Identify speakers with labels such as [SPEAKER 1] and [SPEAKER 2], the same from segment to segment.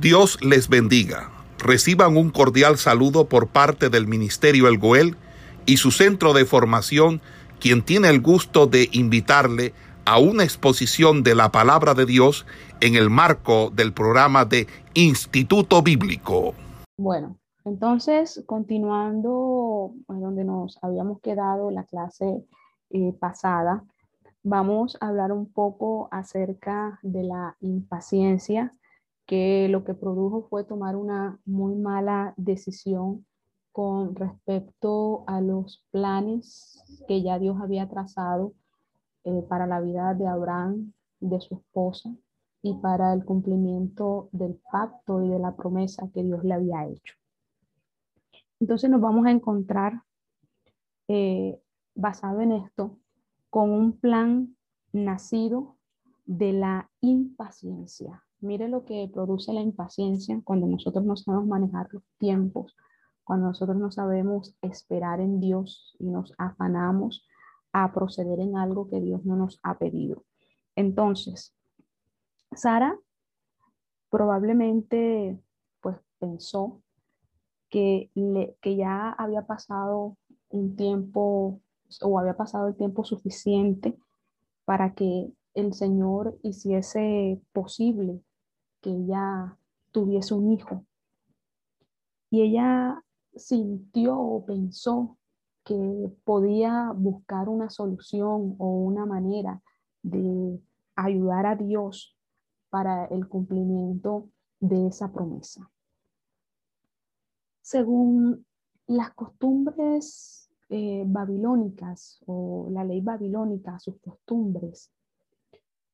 [SPEAKER 1] Dios les bendiga. Reciban un cordial saludo por parte del Ministerio El Goel y su centro de formación, quien tiene el gusto de invitarle a una exposición de la palabra de Dios en el marco del programa de Instituto Bíblico.
[SPEAKER 2] Bueno, entonces, continuando donde nos habíamos quedado la clase eh, pasada, vamos a hablar un poco acerca de la impaciencia que lo que produjo fue tomar una muy mala decisión con respecto a los planes que ya Dios había trazado eh, para la vida de Abraham, de su esposa, y para el cumplimiento del pacto y de la promesa que Dios le había hecho. Entonces nos vamos a encontrar, eh, basado en esto, con un plan nacido de la impaciencia Mire lo que produce la impaciencia cuando nosotros no sabemos manejar los tiempos, cuando nosotros no sabemos esperar en Dios y nos afanamos a proceder en algo que Dios no nos ha pedido. Entonces, Sara probablemente pues pensó que, que ya había pasado un tiempo o había pasado el tiempo suficiente para que el Señor hiciese posible que ella tuviese un hijo. Y ella sintió o pensó que podía buscar una solución o una manera de ayudar a Dios para el cumplimiento de esa promesa. Según las costumbres eh, babilónicas o la ley babilónica, sus costumbres,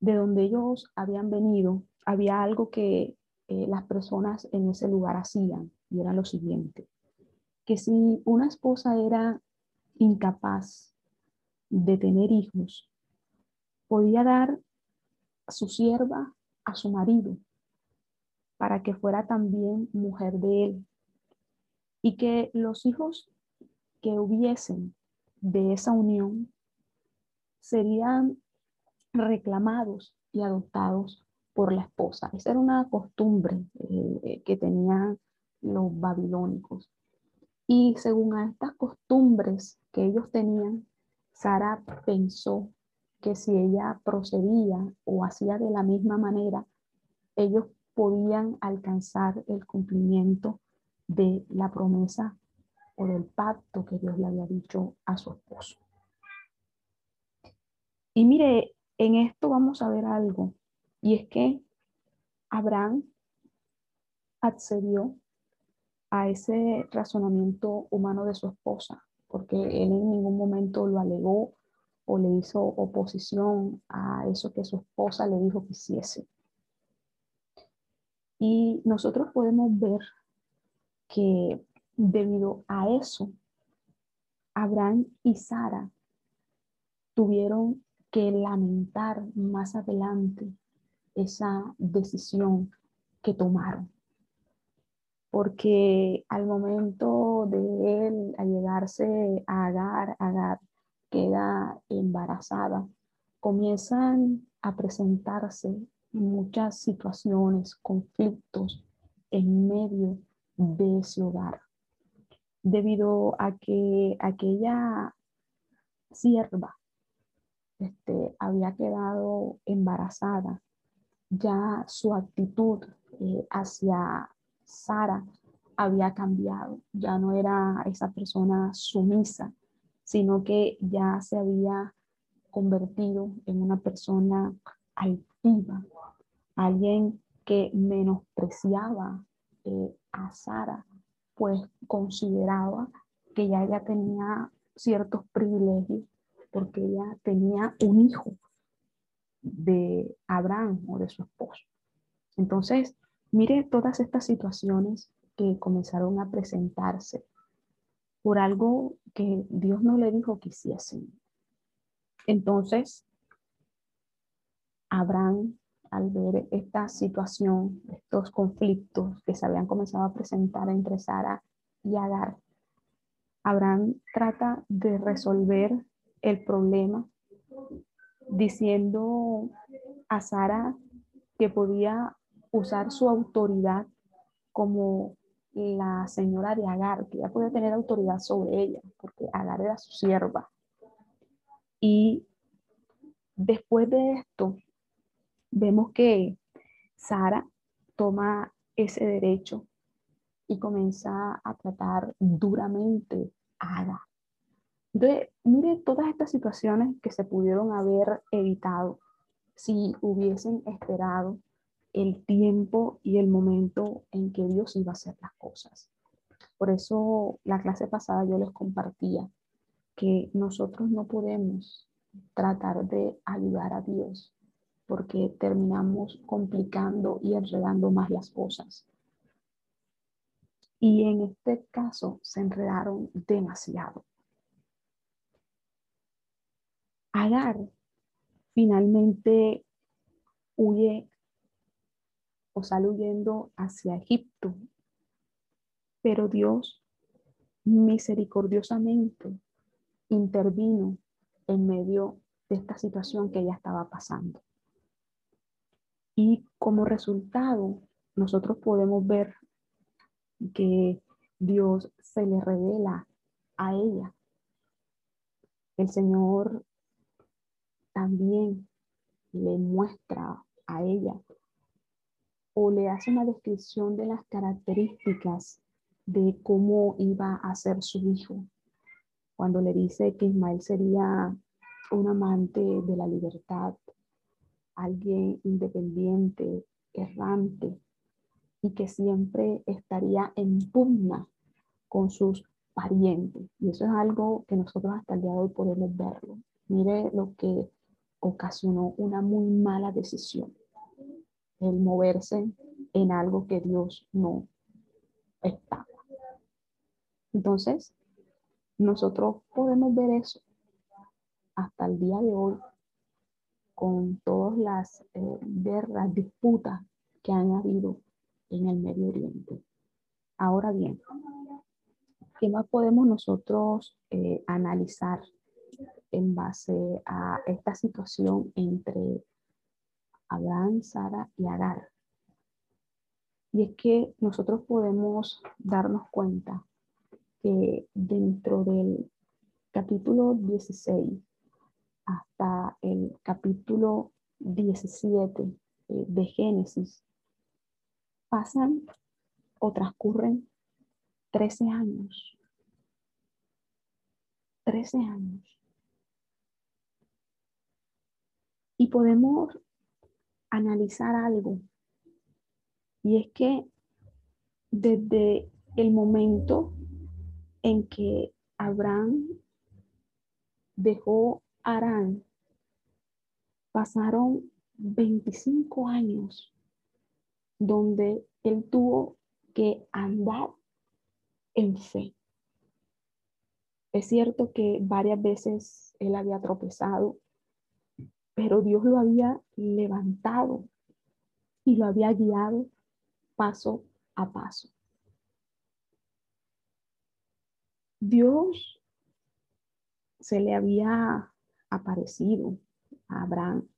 [SPEAKER 2] de donde ellos habían venido, había algo que eh, las personas en ese lugar hacían y era lo siguiente, que si una esposa era incapaz de tener hijos, podía dar su sierva a su marido para que fuera también mujer de él y que los hijos que hubiesen de esa unión serían reclamados y adoptados por la esposa. Esa era una costumbre eh, que tenían los babilónicos. Y según a estas costumbres que ellos tenían, Sara pensó que si ella procedía o hacía de la misma manera, ellos podían alcanzar el cumplimiento de la promesa o del pacto que Dios le había dicho a su esposo. Y mire, en esto vamos a ver algo, y es que Abraham accedió a ese razonamiento humano de su esposa, porque él en ningún momento lo alegó o le hizo oposición a eso que su esposa le dijo que hiciese. Y nosotros podemos ver que debido a eso, Abraham y Sara tuvieron que lamentar más adelante esa decisión que tomaron. Porque al momento de él llegarse a Agar, Agar queda embarazada, comienzan a presentarse muchas situaciones, conflictos en medio de ese hogar, debido a que aquella sierva este, había quedado embarazada, ya su actitud eh, hacia Sara había cambiado, ya no era esa persona sumisa, sino que ya se había convertido en una persona altiva, alguien que menospreciaba eh, a Sara, pues consideraba que ya ella tenía ciertos privilegios porque ella tenía un hijo de Abraham o de su esposo. Entonces, mire todas estas situaciones que comenzaron a presentarse por algo que Dios no le dijo que hiciesen. Entonces, Abraham, al ver esta situación, estos conflictos que se habían comenzado a presentar entre Sara y Agar, Abraham trata de resolver el problema diciendo a Sara que podía usar su autoridad como la señora de Agar, que ya podía tener autoridad sobre ella, porque Agar era su sierva. Y después de esto, vemos que Sara toma ese derecho y comienza a tratar duramente a Agar. Entonces, mire todas estas situaciones que se pudieron haber evitado si hubiesen esperado el tiempo y el momento en que Dios iba a hacer las cosas. Por eso la clase pasada yo les compartía que nosotros no podemos tratar de ayudar a Dios porque terminamos complicando y enredando más las cosas. Y en este caso se enredaron demasiado. Agar finalmente huye o sale huyendo hacia Egipto. Pero Dios misericordiosamente intervino en medio de esta situación que ella estaba pasando. Y como resultado, nosotros podemos ver que Dios se le revela a ella. El Señor también le muestra a ella o le hace una descripción de las características de cómo iba a ser su hijo. Cuando le dice que Ismael sería un amante de la libertad, alguien independiente, errante, y que siempre estaría en pugna con sus parientes. Y eso es algo que nosotros hasta el día de hoy podemos verlo. Mire lo que ocasionó una muy mala decisión el moverse en algo que Dios no está. Entonces, nosotros podemos ver eso hasta el día de hoy con todas las eh, guerras, disputas que han habido en el Medio Oriente. Ahora bien, ¿qué más podemos nosotros eh, analizar en base a esta situación entre Abraham, Sara y Agar. Y es que nosotros podemos darnos cuenta que dentro del capítulo 16 hasta el capítulo 17 eh, de Génesis pasan o transcurren 13 años. 13 años. Y podemos analizar algo. Y es que desde el momento en que Abraham dejó Arán, pasaron 25 años donde él tuvo que andar en fe. Es cierto que varias veces él había tropezado, pero Dios lo había levantado y lo había guiado paso a paso. Dios se le había aparecido a Abraham,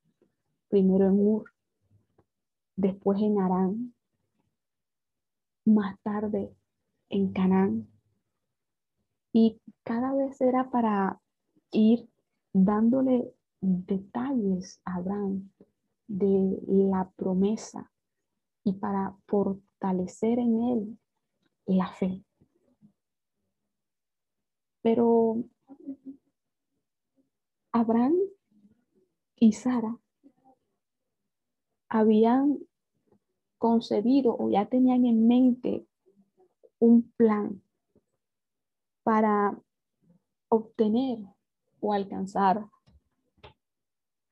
[SPEAKER 2] primero en Ur, después en Arán, más tarde en Canaán. Y cada vez era para ir dándole detalles Abraham de la promesa y para fortalecer en él la fe. Pero Abraham y Sara habían concebido o ya tenían en mente un plan para obtener o alcanzar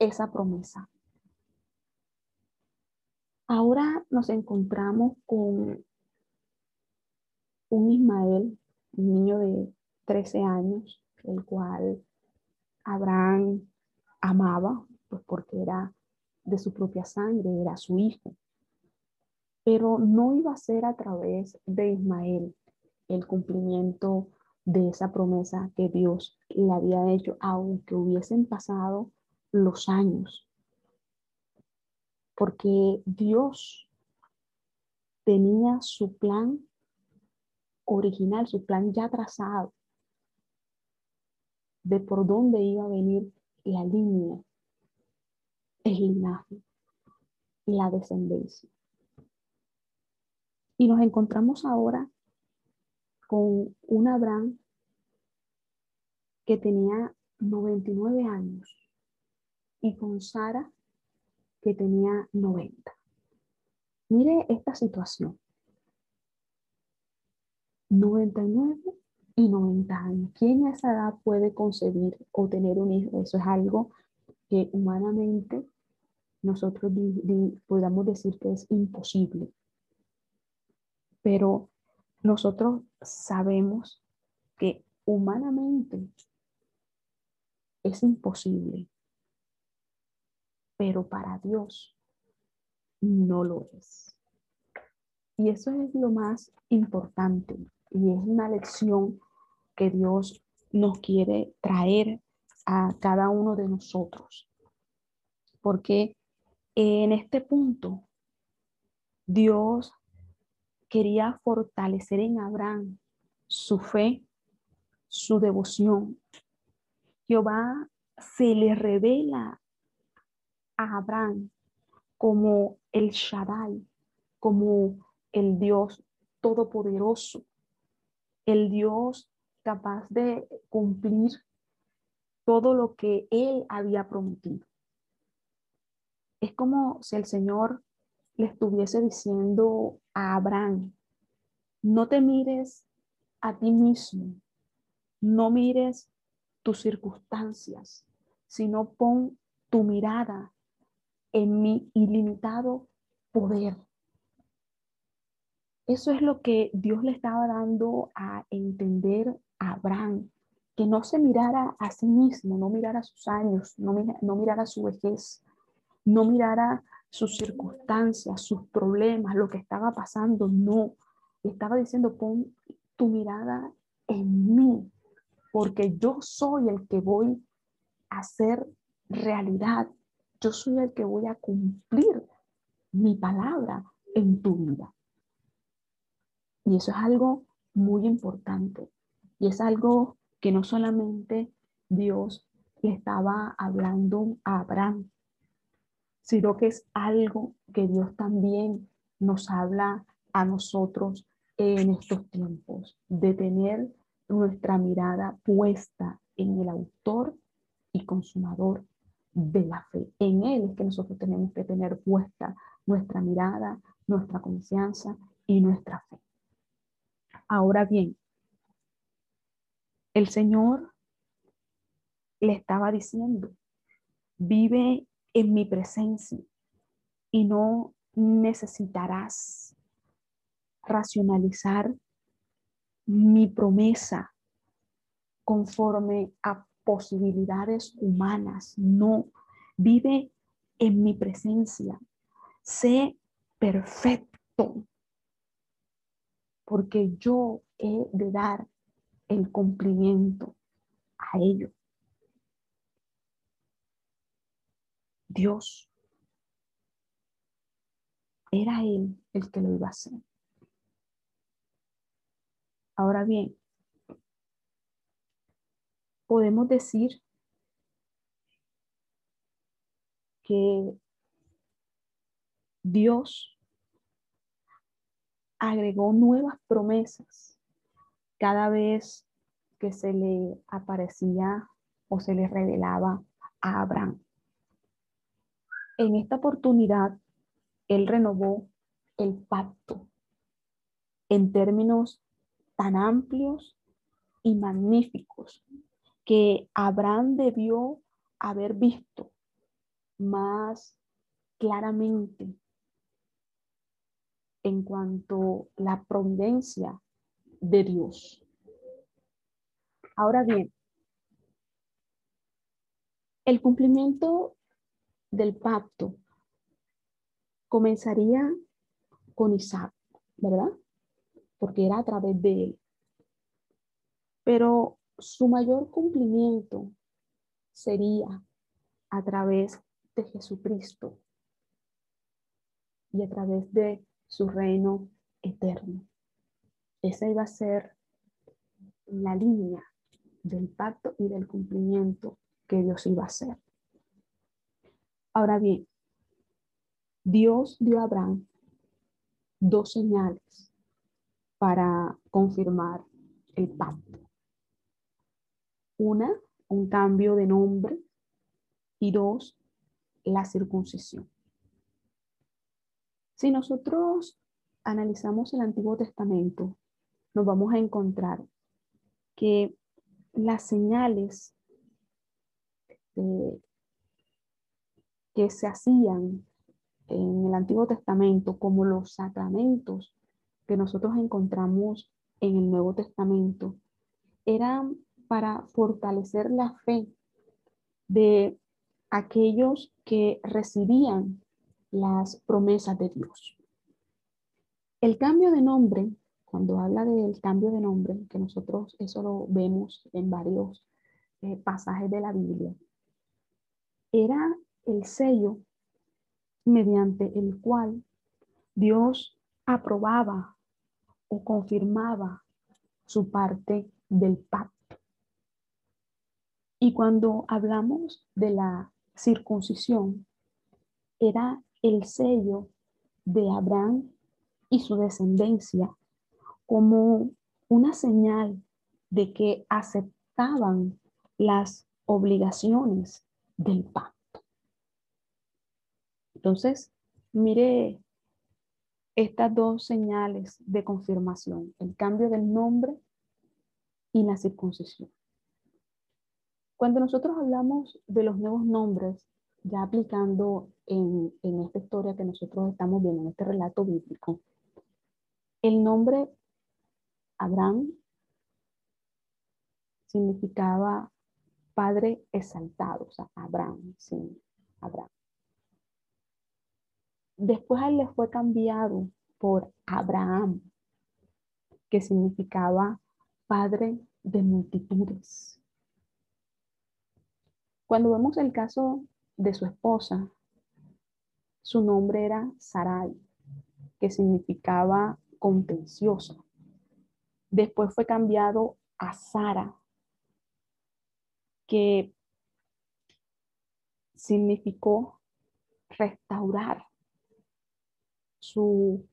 [SPEAKER 2] esa promesa. Ahora nos encontramos con un Ismael, un niño de 13 años, el cual Abraham amaba, pues porque era de su propia sangre, era su hijo. Pero no iba a ser a través de Ismael el cumplimiento de esa promesa que Dios le había hecho, aunque hubiesen pasado los años. Porque Dios tenía su plan original, su plan ya trazado de por dónde iba a venir la línea, el linaje, la descendencia. Y nos encontramos ahora con un Abraham que tenía 99 años y con Sara que tenía 90. Mire esta situación. 99 y 90 años. ¿Quién a esa edad puede concebir o tener un hijo? Eso es algo que humanamente nosotros podamos decir que es imposible. Pero nosotros sabemos que humanamente es imposible, pero para Dios no lo es. Y eso es lo más importante y es una lección que Dios nos quiere traer a cada uno de nosotros. Porque en este punto, Dios quería fortalecer en Abraham su fe, su devoción. Jehová se le revela a Abraham como el Shaddai, como el Dios todopoderoso, el Dios capaz de cumplir todo lo que él había prometido. Es como si el Señor le estuviese diciendo a Abraham, no te mires a ti mismo, no mires tus circunstancias, sino pon tu mirada en mi ilimitado poder. Eso es lo que Dios le estaba dando a entender a Abraham, que no se mirara a sí mismo, no mirara sus años, no, no mirara su vejez, no mirara sus circunstancias, sus problemas, lo que estaba pasando, no. Estaba diciendo, pon tu mirada en mí, porque yo soy el que voy a hacer realidad. Yo soy el que voy a cumplir mi palabra en tu vida. Y eso es algo muy importante. Y es algo que no solamente Dios le estaba hablando a Abraham, sino que es algo que Dios también nos habla a nosotros en estos tiempos, de tener nuestra mirada puesta en el autor y consumador de la fe. En Él es que nosotros tenemos que tener puesta nuestra mirada, nuestra confianza y nuestra fe. Ahora bien, el Señor le estaba diciendo, vive en mi presencia y no necesitarás racionalizar mi promesa conforme a posibilidades humanas. No, vive en mi presencia. Sé perfecto, porque yo he de dar el cumplimiento a ello. Dios. Era Él el que lo iba a hacer. Ahora bien, podemos decir que Dios agregó nuevas promesas cada vez que se le aparecía o se le revelaba a Abraham. En esta oportunidad, él renovó el pacto en términos tan amplios y magníficos que Abraham debió haber visto más claramente en cuanto a la providencia de Dios. Ahora bien, el cumplimiento del pacto comenzaría con Isaac, ¿verdad? Porque era a través de él. Pero su mayor cumplimiento sería a través de Jesucristo y a través de su reino eterno. Esa iba a ser la línea del pacto y del cumplimiento que Dios iba a hacer. Ahora bien, Dios dio a Abraham dos señales para confirmar el pacto. Una, un cambio de nombre y dos, la circuncisión. Si nosotros analizamos el Antiguo Testamento, nos vamos a encontrar que las señales que se hacían en el Antiguo Testamento, como los sacramentos que nosotros encontramos en el Nuevo Testamento, eran para fortalecer la fe de aquellos que recibían las promesas de Dios. El cambio de nombre, cuando habla del cambio de nombre, que nosotros eso lo vemos en varios eh, pasajes de la Biblia, era el sello mediante el cual Dios aprobaba o confirmaba su parte del pacto. Y cuando hablamos de la circuncisión, era el sello de Abraham y su descendencia como una señal de que aceptaban las obligaciones del pacto. Entonces, mire estas dos señales de confirmación, el cambio del nombre y la circuncisión. Cuando nosotros hablamos de los nuevos nombres, ya aplicando en, en esta historia que nosotros estamos viendo, en este relato bíblico, el nombre Abraham significaba padre exaltado, o sea, Abraham, sí, Abraham. Después a él le fue cambiado por Abraham, que significaba padre de multitudes. Cuando vemos el caso de su esposa, su nombre era Sarai, que significaba contenciosa. Después fue cambiado a Sara, que significó restaurar su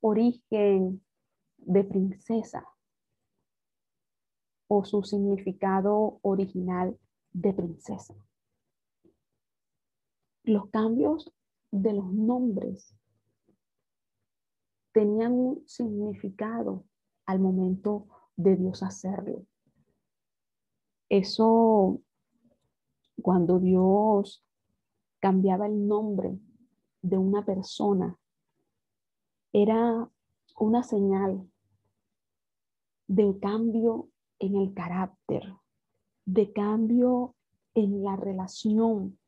[SPEAKER 2] origen de princesa o su significado original de princesa. Los cambios de los nombres tenían un significado al momento de Dios hacerlo. Eso, cuando Dios cambiaba el nombre de una persona era una señal de cambio en el carácter, de cambio en la relación.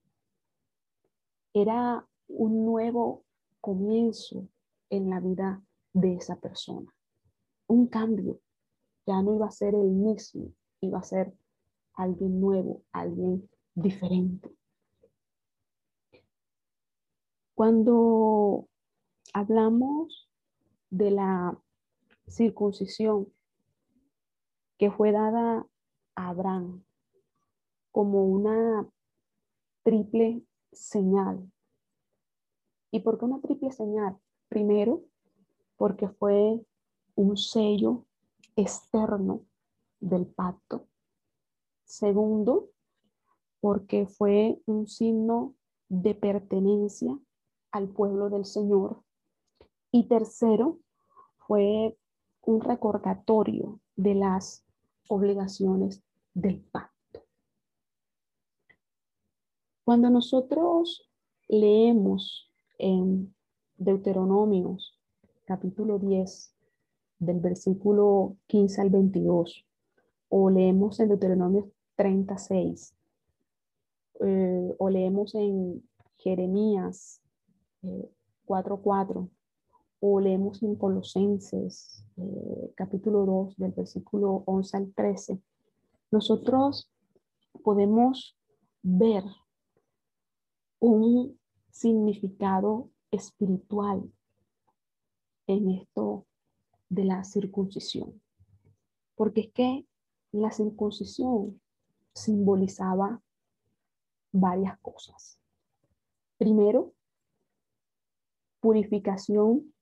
[SPEAKER 2] Era un nuevo comienzo en la vida de esa persona. Un cambio. Ya no iba a ser el mismo, iba a ser alguien nuevo, alguien diferente. Cuando hablamos de la circuncisión que fue dada a Abraham como una triple señal. ¿Y por qué una triple señal? Primero, porque fue un sello externo del pacto. Segundo, porque fue un signo de pertenencia al pueblo del Señor. Y tercero, fue un recordatorio de las obligaciones del pacto. Cuando nosotros leemos en Deuteronomios capítulo 10 del versículo 15 al 22 o leemos en Deuteronomio 36 eh, o leemos en Jeremías 4.4 eh, o leemos en Colosenses eh, capítulo 2 del versículo 11 al 13, nosotros podemos ver un significado espiritual en esto de la circuncisión. Porque es que la circuncisión simbolizaba varias cosas. Primero, purificación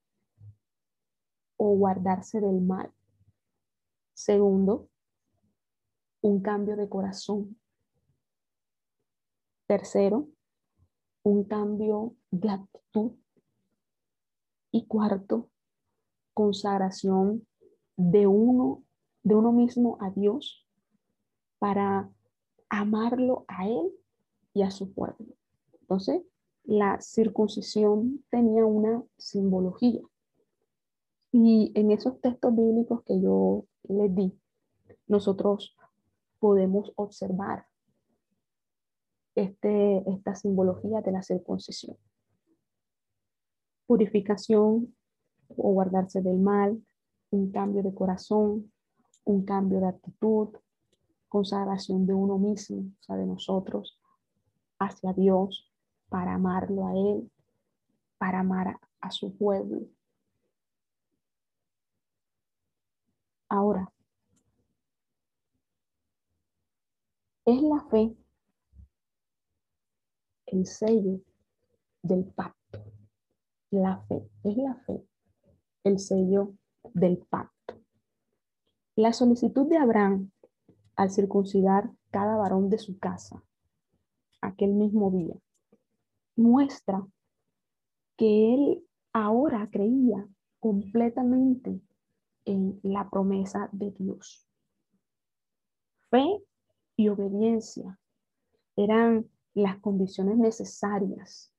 [SPEAKER 2] o guardarse del mal. Segundo, un cambio de corazón. Tercero, un cambio de actitud. Y cuarto, consagración de uno, de uno mismo a Dios para amarlo a Él y a su pueblo. Entonces, la circuncisión tenía una simbología. Y en esos textos bíblicos que yo les di, nosotros podemos observar este, esta simbología de la circuncisión. Purificación o guardarse del mal, un cambio de corazón, un cambio de actitud, consagración de uno mismo, o sea, de nosotros, hacia Dios, para amarlo a Él, para amar a su pueblo. Ahora, es la fe el sello del pacto. La fe, es la fe el sello del pacto. La solicitud de Abraham al circuncidar cada varón de su casa aquel mismo día muestra que él ahora creía completamente en la promesa de Dios. Fe y obediencia eran las condiciones necesarias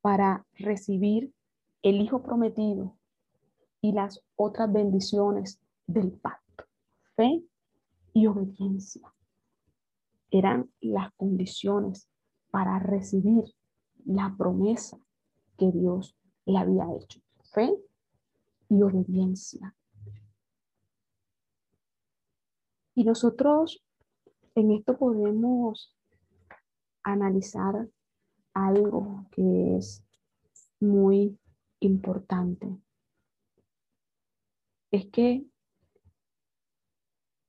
[SPEAKER 2] para recibir el Hijo prometido y las otras bendiciones del pacto. Fe y obediencia eran las condiciones para recibir la promesa que Dios le había hecho. Fe y obediencia. Y nosotros en esto podemos analizar algo que es muy importante. Es que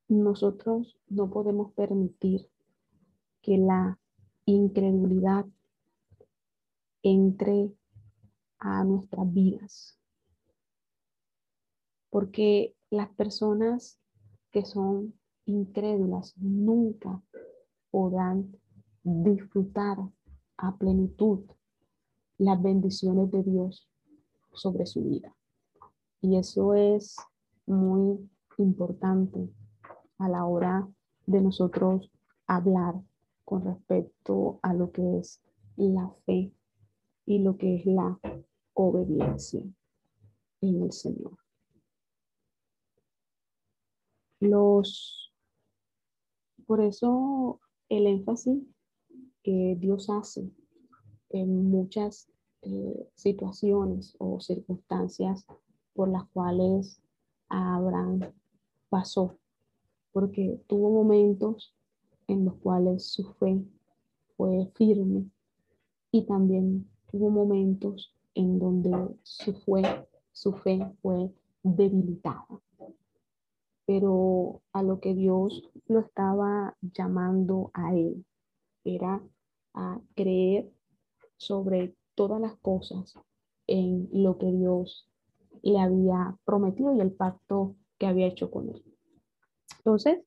[SPEAKER 2] nosotros no podemos permitir que la incredulidad entre a nuestras vidas. Porque las personas que son incrédulas nunca podrán disfrutar a plenitud las bendiciones de Dios sobre su vida. Y eso es muy importante a la hora de nosotros hablar con respecto a lo que es la fe y lo que es la obediencia en el Señor. Los, por eso el énfasis que Dios hace en muchas eh, situaciones o circunstancias por las cuales Abraham pasó, porque tuvo momentos en los cuales su fe fue firme y también tuvo momentos en donde su, fue, su fe fue debilitada. Pero a lo que Dios lo estaba llamando a él era a creer sobre todas las cosas en lo que Dios le había prometido y el pacto que había hecho con él. Entonces,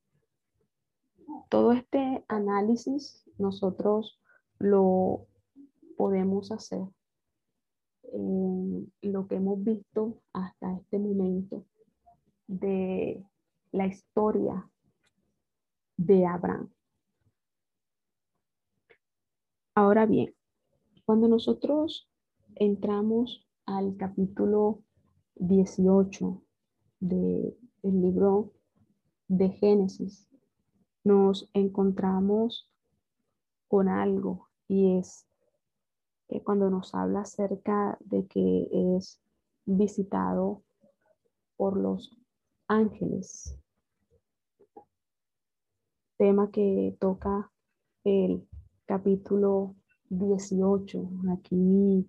[SPEAKER 2] todo este análisis nosotros lo podemos hacer en lo que hemos visto hasta este momento de la historia de Abraham. Ahora bien, cuando nosotros entramos al capítulo 18 del libro de Génesis, nos encontramos con algo y es que cuando nos habla acerca de que es visitado por los ángeles, tema que toca el capítulo 18 aquí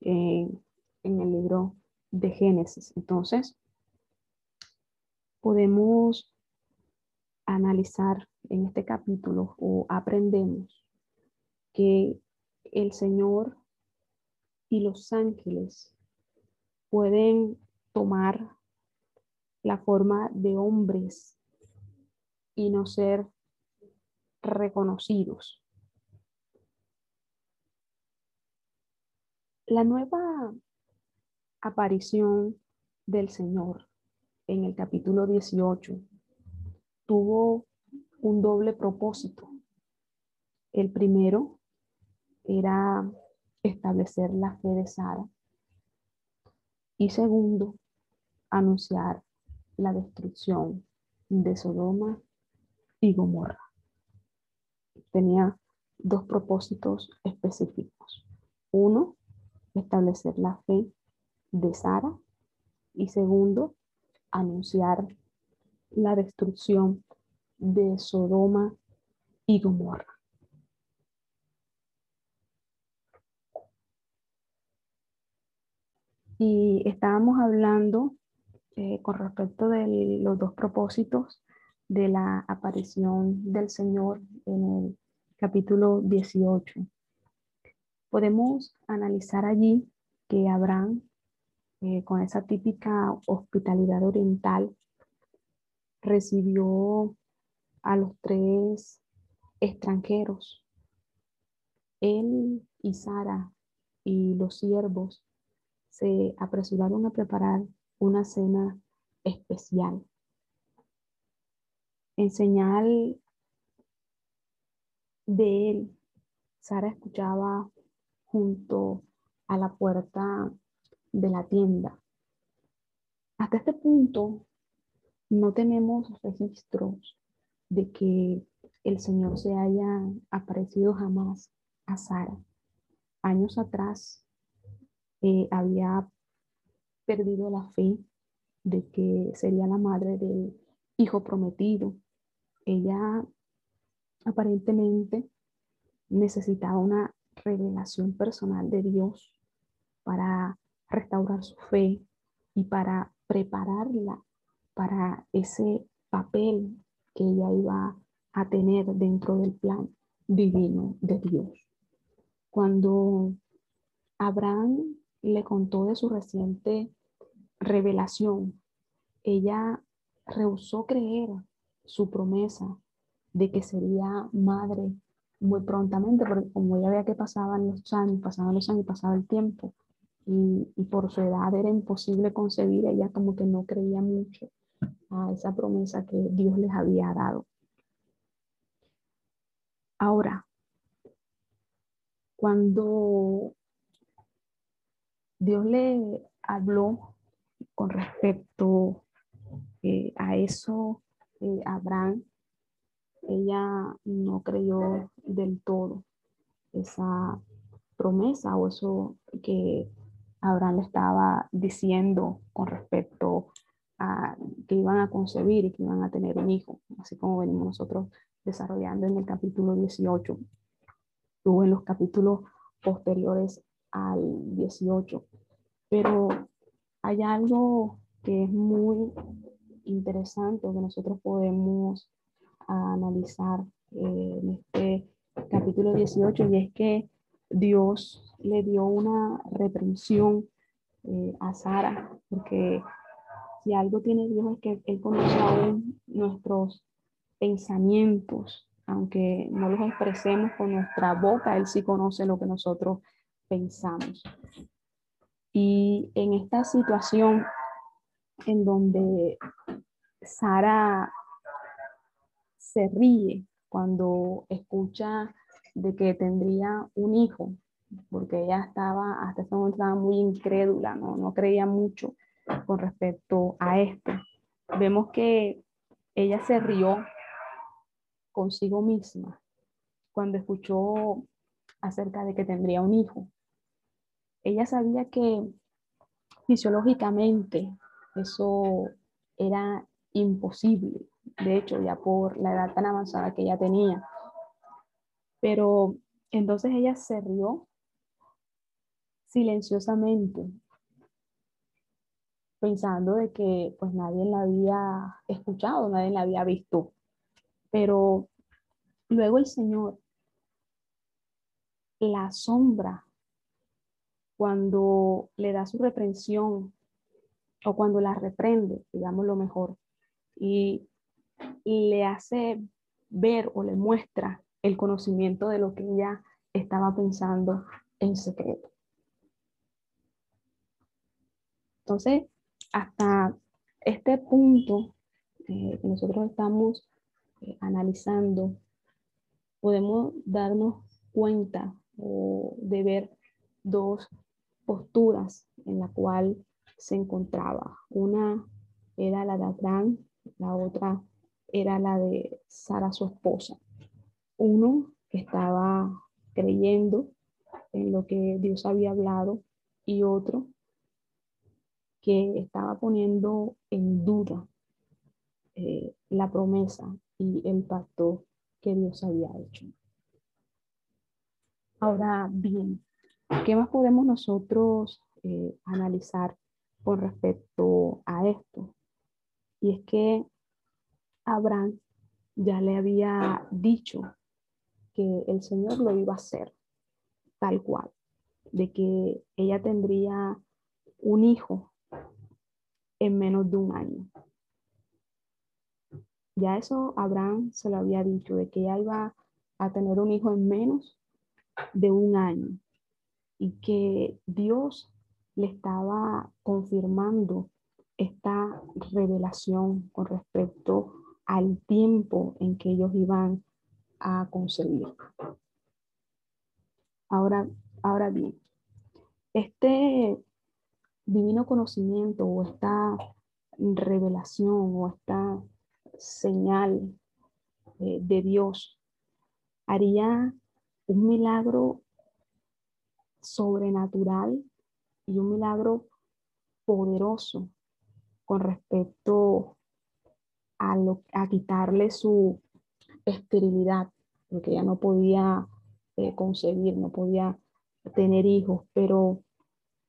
[SPEAKER 2] en, en el libro de Génesis. Entonces, podemos analizar en este capítulo o aprendemos que el Señor y los ángeles pueden tomar la forma de hombres y no ser reconocidos. La nueva aparición del Señor en el capítulo 18 tuvo un doble propósito. El primero era establecer la fe de Sara y segundo, anunciar la destrucción de Sodoma y Gomorra. Tenía dos propósitos específicos. Uno, establecer la fe de Sara y segundo, anunciar la destrucción de Sodoma y Gomorra. Y estábamos hablando eh, con respecto de los dos propósitos de la aparición del Señor en el capítulo 18. Podemos analizar allí que Abraham, eh, con esa típica hospitalidad oriental, recibió a los tres extranjeros. Él y Sara y los siervos se apresuraron a preparar una cena especial. En señal de él, Sara escuchaba junto a la puerta de la tienda. Hasta este punto no tenemos registros de que el Señor se haya aparecido jamás a Sara. Años atrás eh, había perdido la fe de que sería la madre del hijo prometido. Ella aparentemente necesitaba una revelación personal de Dios para restaurar su fe y para prepararla para ese papel que ella iba a tener dentro del plan divino de Dios. Cuando Abraham le contó de su reciente revelación, ella rehusó creer su promesa de que sería madre muy prontamente, porque como ya veía que pasaban los años, pasaban los años, pasaba el tiempo, y, y, por su edad era imposible concebir, ella como que no creía mucho a esa promesa que Dios les había dado. Ahora, cuando Dios le habló con respecto eh, a eso, eh, Abraham, ella no creyó del todo esa promesa o eso que Abraham le estaba diciendo con respecto a que iban a concebir y que iban a tener un hijo, así como venimos nosotros desarrollando en el capítulo 18 o en los capítulos posteriores al 18. Pero hay algo que es muy interesante que nosotros podemos analizar eh, en este capítulo 18 y es que Dios le dio una reprensión eh, a Sara, porque si algo tiene Dios es que Él conoce aún nuestros pensamientos, aunque no los expresemos con nuestra boca, Él sí conoce lo que nosotros pensamos. Y en esta situación en donde Sara se ríe cuando escucha de que tendría un hijo, porque ella estaba, hasta ese momento estaba muy incrédula, no, no creía mucho con respecto a esto. Vemos que ella se rió consigo misma cuando escuchó acerca de que tendría un hijo. Ella sabía que fisiológicamente eso era imposible, de hecho, ya por la edad tan avanzada que ella tenía. Pero entonces ella se rió silenciosamente pensando de que pues nadie la había escuchado, nadie la había visto. Pero luego el Señor la sombra cuando le da su reprensión o cuando la reprende, digamos lo mejor, y le hace ver o le muestra el conocimiento de lo que ella estaba pensando en secreto. Entonces, hasta este punto eh, que nosotros estamos eh, analizando, podemos darnos cuenta o de ver dos posturas en la cual se encontraba. Una era la de Abraham, la otra era la de Sara, su esposa. Uno que estaba creyendo en lo que Dios había hablado y otro que estaba poniendo en duda eh, la promesa y el pacto que Dios había hecho. Ahora bien, ¿qué más podemos nosotros eh, analizar con respecto a esto? Y es que Abraham ya le había dicho que el Señor lo iba a hacer tal cual, de que ella tendría un hijo en menos de un año. Ya eso Abraham se lo había dicho, de que ella iba a tener un hijo en menos de un año y que Dios le estaba confirmando esta revelación con respecto al tiempo en que ellos iban a concebir. Ahora, ahora bien, este divino conocimiento o esta revelación o esta señal eh, de Dios haría un milagro sobrenatural y un milagro poderoso con respecto a, a quitarle su esterilidad, porque ya no podía eh, concebir, no podía tener hijos, pero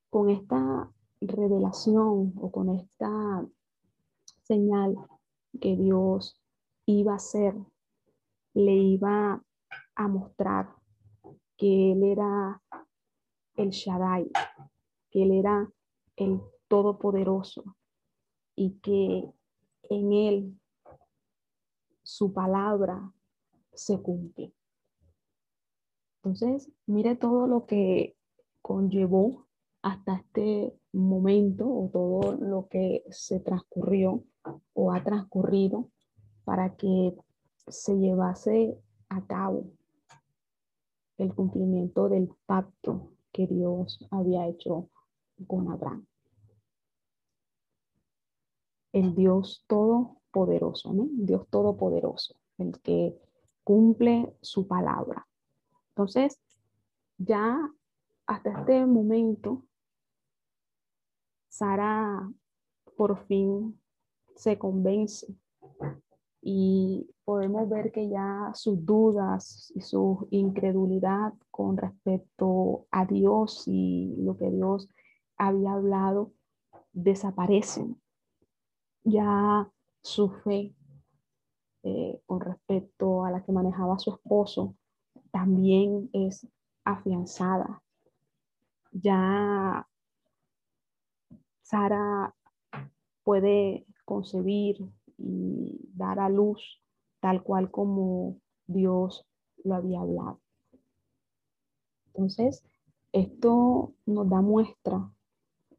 [SPEAKER 2] con esta revelación o con esta señal que Dios iba a hacer, le iba a mostrar que Él era el Shaddai, que Él era el Todopoderoso y que en Él su palabra se cumple. Entonces, mire todo lo que conllevó hasta este momento o todo lo que se transcurrió o ha transcurrido para que se llevase a cabo el cumplimiento del pacto que Dios había hecho con Abraham. El Dios todopoderoso, ¿no? Dios todopoderoso, el que cumple su palabra. Entonces, ya hasta este momento, Sara por fin se convence y podemos ver que ya sus dudas y su incredulidad con respecto a Dios y lo que Dios había hablado desaparecen. Ya su fe eh, con respecto a la que manejaba su esposo también es afianzada. Ya Sara puede concebir y dar a luz tal cual como Dios lo había hablado. Entonces, esto nos da muestra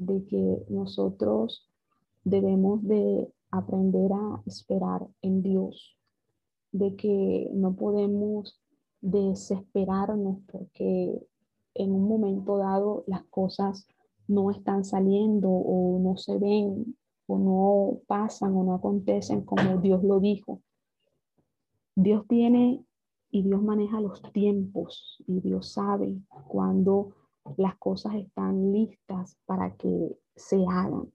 [SPEAKER 2] de que nosotros debemos de aprender a esperar en Dios, de que no podemos desesperarnos porque en un momento dado las cosas no están saliendo o no se ven o no pasan o no acontecen como Dios lo dijo. Dios tiene y Dios maneja los tiempos y Dios sabe cuando las cosas están listas para que se hagan.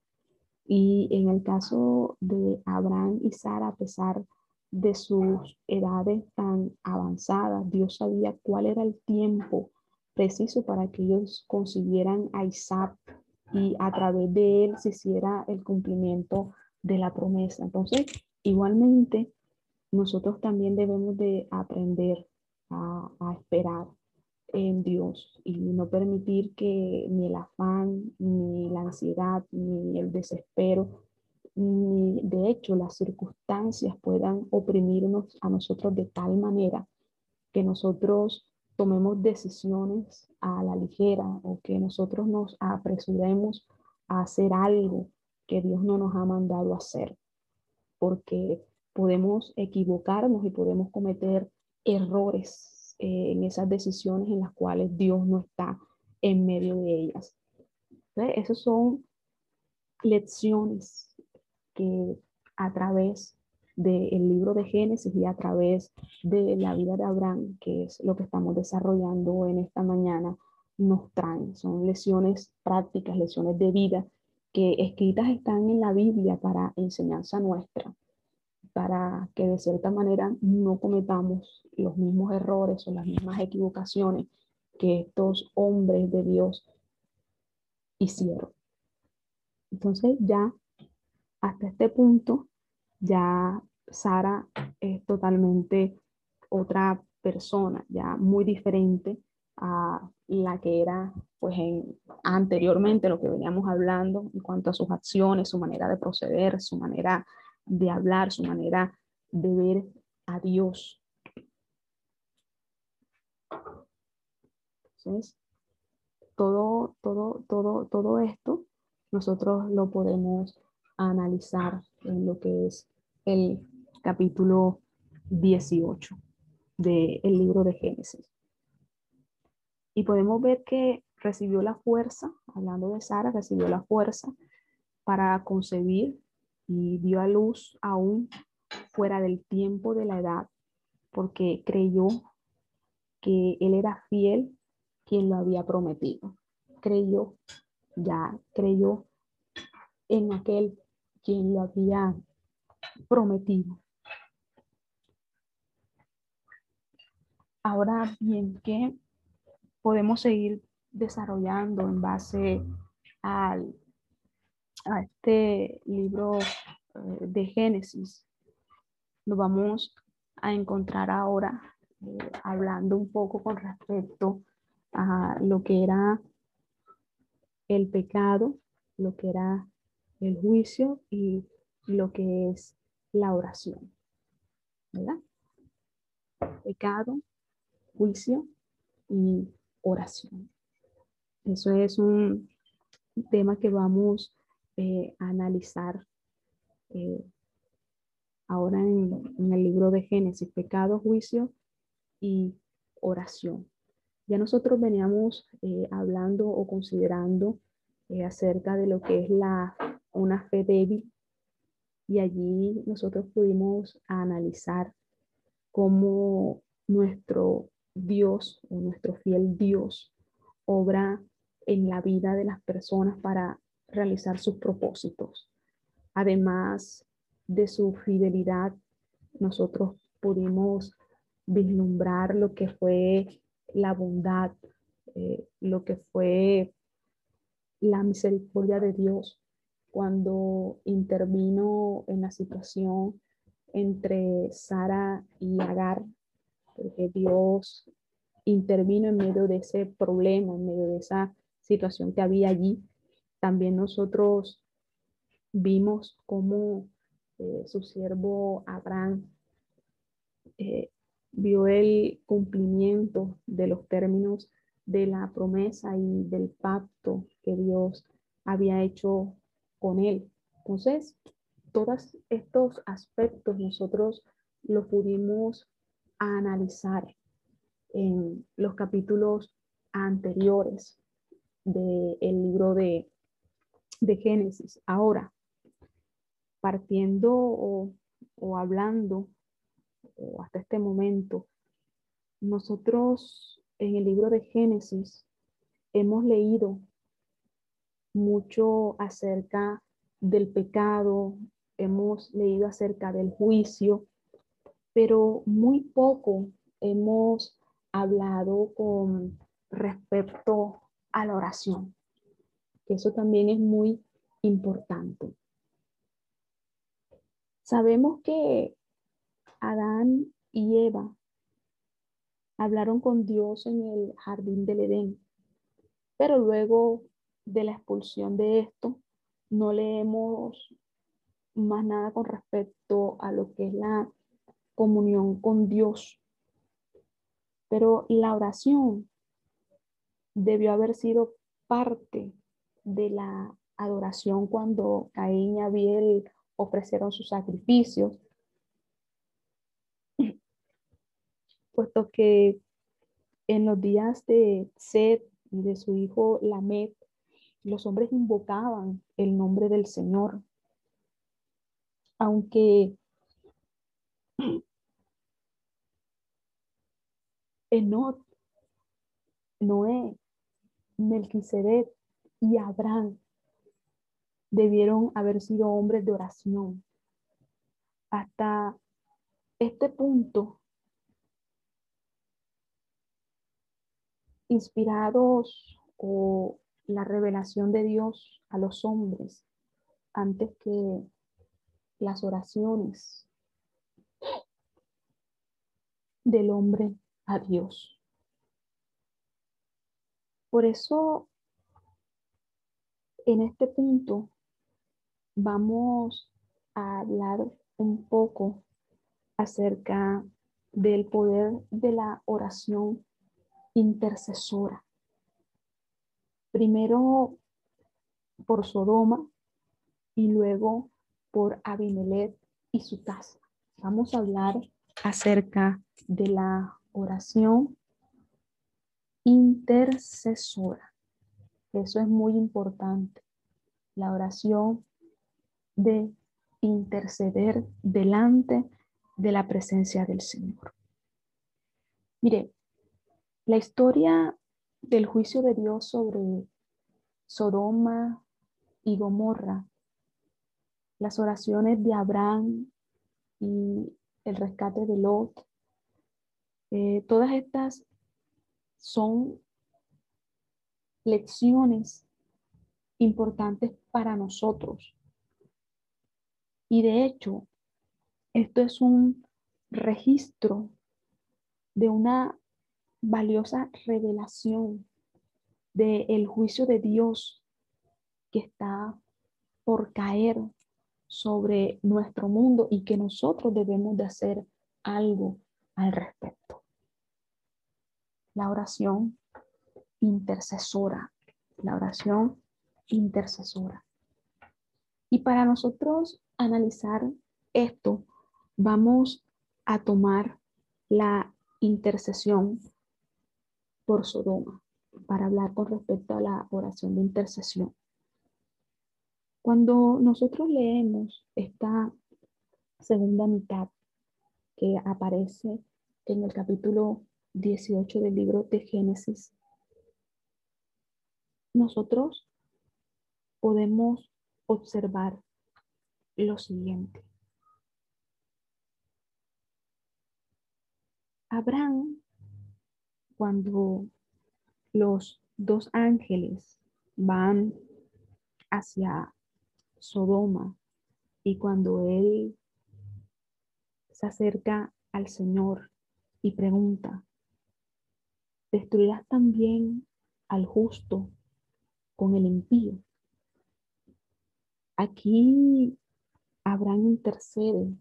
[SPEAKER 2] Y en el caso de Abraham y Sara, a pesar de sus edades tan avanzadas, Dios sabía cuál era el tiempo preciso para que ellos consiguieran a Isaac y a través de él se hiciera el cumplimiento de la promesa. Entonces, igualmente, nosotros también debemos de aprender a, esperar en Dios y no permitir que ni el afán, ni la ansiedad, ni el desespero, ni de hecho las circunstancias puedan oprimirnos a nosotros de tal manera que nosotros tomemos decisiones a la ligera o que nosotros nos apresuremos a hacer algo que Dios no nos ha mandado hacer, porque podemos equivocarnos y podemos cometer errores eh, en esas decisiones en las cuales Dios no está en medio de ellas. Entonces, esas son lecciones que a través del libro de Génesis y a través de la vida de Abraham, que es lo que estamos desarrollando en esta mañana, nos traen. Son lecciones prácticas, lecciones de vida que escritas están en la Biblia para enseñanza nuestra, para que de cierta manera no cometamos los mismos errores o las mismas equivocaciones que estos hombres de Dios hicieron. Entonces ya hasta este punto ya Sara es totalmente otra persona, ya muy diferente a la que era pues en, anteriormente lo que veníamos hablando en cuanto a sus acciones, su manera de proceder, su manera de hablar, su manera de ver a Dios. Entonces, todo, todo, todo, todo esto nosotros lo podemos analizar en lo que es el capítulo 18 del libro de Génesis. Y podemos ver que recibió la fuerza, hablando de Sara, recibió la fuerza para concebir y dio a luz aún fuera del tiempo de la edad, porque creyó que él era fiel quien lo había prometido. Creyó, ya creyó en aquel quien lo había prometido. Ahora bien, ¿qué podemos seguir desarrollando en base al, a este libro eh, de Génesis? Lo vamos a encontrar ahora eh, hablando un poco con respecto a lo que era el pecado, lo que era el juicio y lo que es la oración. ¿Verdad? Pecado, juicio y oración. Eso es un tema que vamos eh, analizar eh, ahora en, en, el libro de Génesis, pecado, juicio y oración. Ya nosotros veníamos eh, hablando o considerando acerca de lo que es la una fe débil y allí nosotros pudimos analizar cómo nuestro Dios o nuestro fiel Dios obra en la vida de las personas para realizar sus propósitos. Además de su fidelidad, nosotros pudimos vislumbrar lo que fue la bondad, eh, lo que fue la misericordia de Dios cuando intervino en la situación entre Sara y Agar, porque Dios intervino en medio de ese problema, en medio de esa situación que había allí. También nosotros vimos cómo eh, su siervo Abraham eh, vio el cumplimiento de los términos de la promesa y del pacto que Dios había hecho con Él. Entonces, todos estos aspectos nosotros los pudimos analizar en los capítulos anteriores del libro de, de, Génesis. Ahora, partiendo o, o hablando o hasta este momento, nosotros en el libro de Génesis hemos leído mucho acerca del pecado, hemos leído acerca del juicio, pero muy poco hemos hablado con respecto a la oración. Que eso también es muy importante. Sabemos que Adán y Eva hablaron con Dios en el jardín del Edén, pero luego de la expulsión de esto, no leemos más nada con respecto a lo que es la comunión con Dios. Pero la oración debió haber sido parte de la adoración cuando Caín y Abel ofrecieron sus sacrificios, puesto que en los días de Seth y de su hijo Lamed, los hombres invocaban el nombre del Señor. Aunque Enot, Noé, Melquisedec y Abraham debieron haber sido hombres de oración. Hasta este punto, inspirados o la revelación de Dios a los hombres antes que las oraciones del hombre a Dios. Por eso, en este punto, vamos a hablar un poco acerca del poder de la oración intercesora. Primero por Sodoma y luego por Abimelech y su casa. Vamos a hablar acerca de la oración intercesora. Eso es muy importante. La oración de interceder delante de la presencia del Señor. Mire, la historia del juicio de Dios sobre Sodoma y Gomorra, las oraciones de Abraham y el rescate de Lot, eh, todas estas son lecciones importantes para nosotros y de hecho, esto es un registro de una valiosa revelación del juicio de Dios que está por caer sobre nuestro mundo y que nosotros debemos de hacer algo al respecto. La oración intercesora, la oración intercesora. Y para nosotros analizar esto, vamos a tomar la intercesión por Sodoma para hablar con respecto a la oración de intercesión. Cuando nosotros leemos esta segunda mitad que aparece en el capítulo 18 del libro de Génesis, nosotros podemos observar lo siguiente. Abraham, cuando los dos ángeles van hacia Sodoma y cuando él se acerca al Señor y pregunta, ¿destruirás también al justo con el impío? Aquí Abraham intercede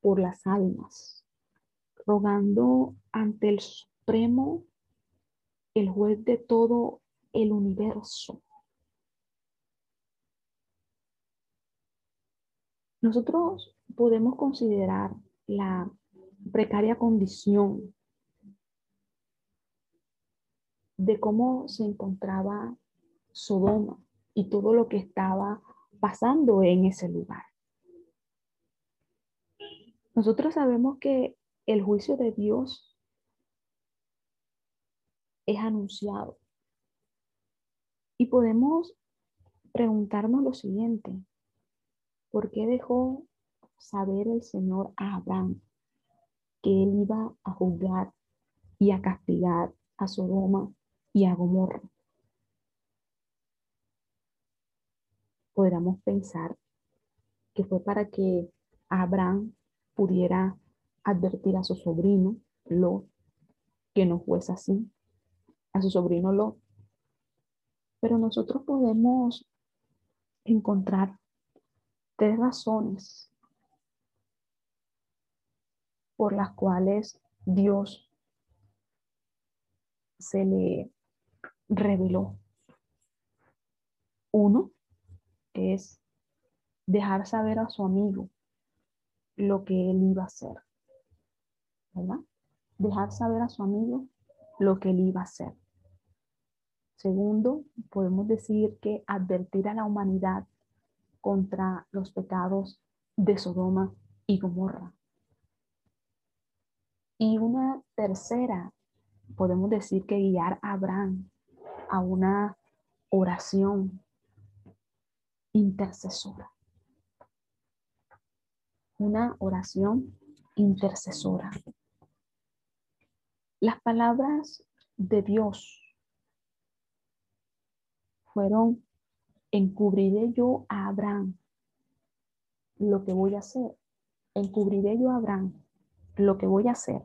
[SPEAKER 2] por las almas, rogando ante el Supremo, el juez de todo el universo. Nosotros podemos considerar la precaria condición de cómo se encontraba Sodoma y todo lo que estaba pasando en ese lugar. Nosotros sabemos que el juicio de Dios es anunciado. Y podemos preguntarnos lo siguiente, ¿por qué dejó saber el Señor a Abraham que él iba a juzgar y a castigar a Sodoma y a Gomorra? Podríamos pensar que fue para que Abraham pudiera advertir a su sobrino Lot que no fuese así, a su sobrino Lot. Pero nosotros podemos encontrar tres razones por las cuales Dios se le reveló. Uno es dejar saber a su amigo lo que él iba a hacer. ¿Verdad? Dejar saber a su amigo lo que él iba a hacer. Segundo, podemos decir que advertir a la humanidad contra los pecados de Sodoma y Gomorra. Y una tercera, podemos decir que guiar a Abraham a una oración intercesora. Una oración intercesora. Las palabras de Dios fueron, encubriré yo a Abraham lo que voy a hacer. Encubriré yo a Abraham lo que voy a hacer.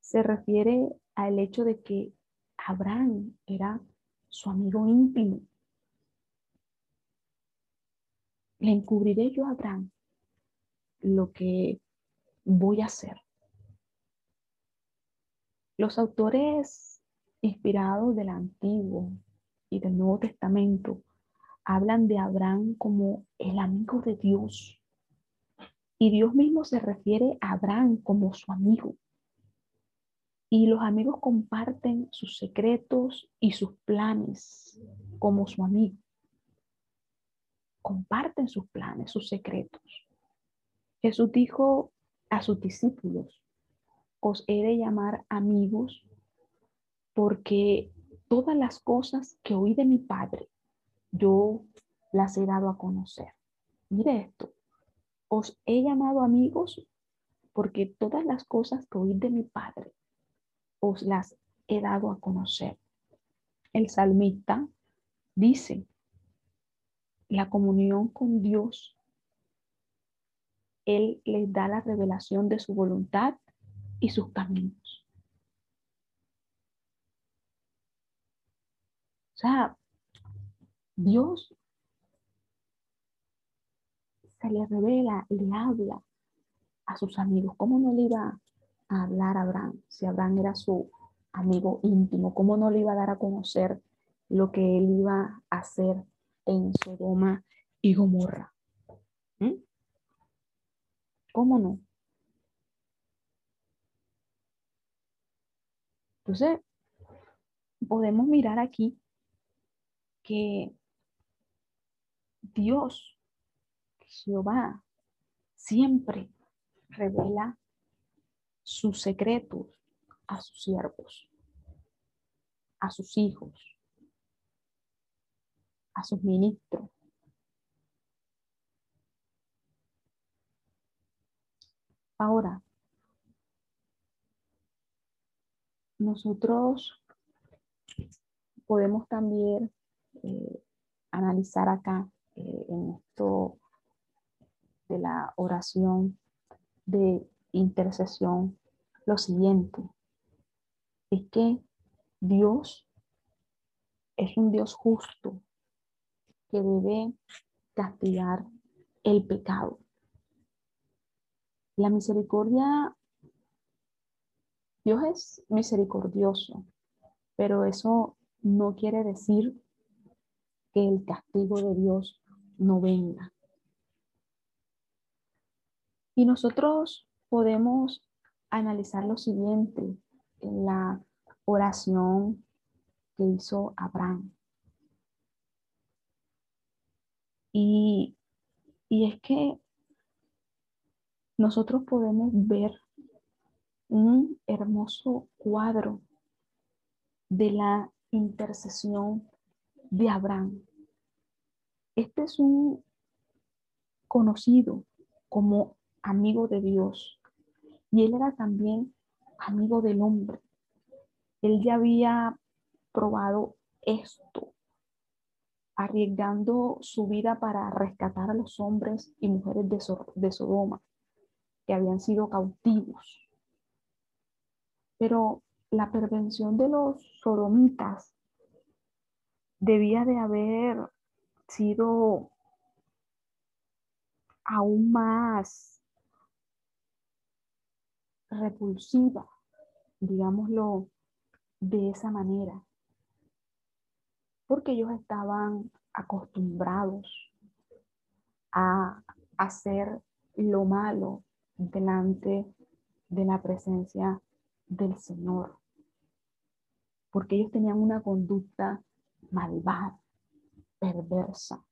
[SPEAKER 2] Se refiere al hecho de que Abraham era su amigo íntimo. Le encubriré yo a Abraham lo que voy a hacer. Los autores inspirados del Antiguo y del Nuevo Testamento hablan de Abraham como el amigo de Dios. Y Dios mismo se refiere a Abraham como su amigo. Y los amigos comparten sus secretos y sus planes como su amigo. Comparten sus planes, sus secretos. Jesús dijo a sus discípulos, os he de llamar amigos porque todas las cosas que oí de mi Padre, yo las he dado a conocer. Mire esto, os he llamado amigos porque todas las cosas que oí de mi Padre, os las he dado a conocer. El salmista dice, la comunión con Dios, Él les da la revelación de su voluntad y sus caminos. O sea, Dios se le revela, le habla a sus amigos. ¿Cómo no le iba a hablar a Abraham si Abraham era su amigo íntimo? ¿Cómo no le iba a dar a conocer lo que él iba a hacer en Sodoma y Gomorra? ¿Mm? ¿Cómo no? Entonces, podemos mirar aquí que Dios, Jehová, siempre revela sus secretos a sus siervos, a sus hijos, a sus ministros. Ahora, nosotros podemos también eh, analizar acá eh, en esto de la oración de intercesión lo siguiente, es que Dios es un Dios justo que debe castigar el pecado. La misericordia, Dios es misericordioso, pero eso no quiere decir que el castigo de Dios no venga. Y nosotros podemos analizar lo siguiente en la oración que hizo Abraham. Y, y es que nosotros podemos ver un hermoso cuadro de la intercesión de Abraham. Este es un conocido como amigo de Dios y él era también amigo del hombre. Él ya había probado esto arriesgando su vida para rescatar a los hombres y mujeres de, Sodoma que habían sido cautivos. Pero la prevención de los sodomitas debía de haber sido aún más repulsiva, digámoslo de esa manera, porque ellos estaban acostumbrados a hacer lo malo delante de la presencia del Señor, porque ellos tenían una conducta malvada, perversa.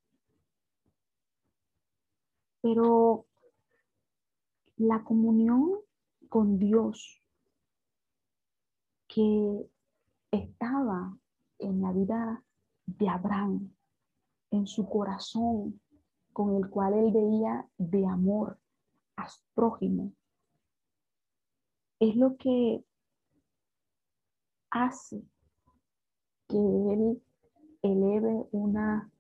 [SPEAKER 2] Pero la comunión con Dios que estaba en la vida de Abraham, en su corazón, con el cual él veía de amor a su prójimo, es lo que hace que él eleve una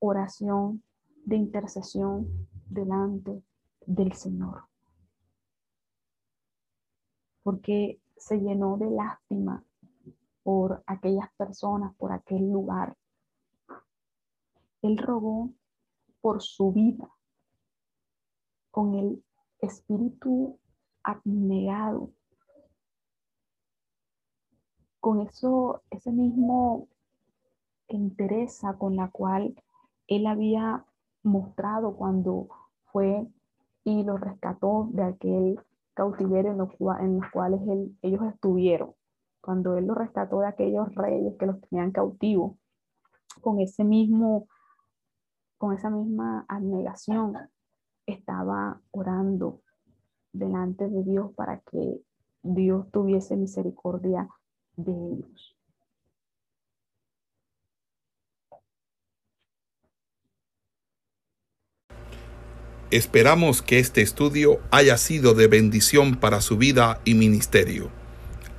[SPEAKER 2] oración de intercesión delante del Señor. Porque se llenó de lástima por aquellas personas, por aquel lugar. Él rogó por su vida con el espíritu abnegado, con eso, ese mismo interesa con la cual él había mostrado cuando fue y lo rescató de aquel cautiverio en los, en los cuales ellos estuvieron cuando él los rescató de aquellos reyes que los tenían cautivos, con ese mismo, con esa misma abnegación, estaba orando delante de Dios para que Dios tuviese misericordia de ellos.
[SPEAKER 1] Esperamos que este estudio haya sido de bendición para su vida y ministerio.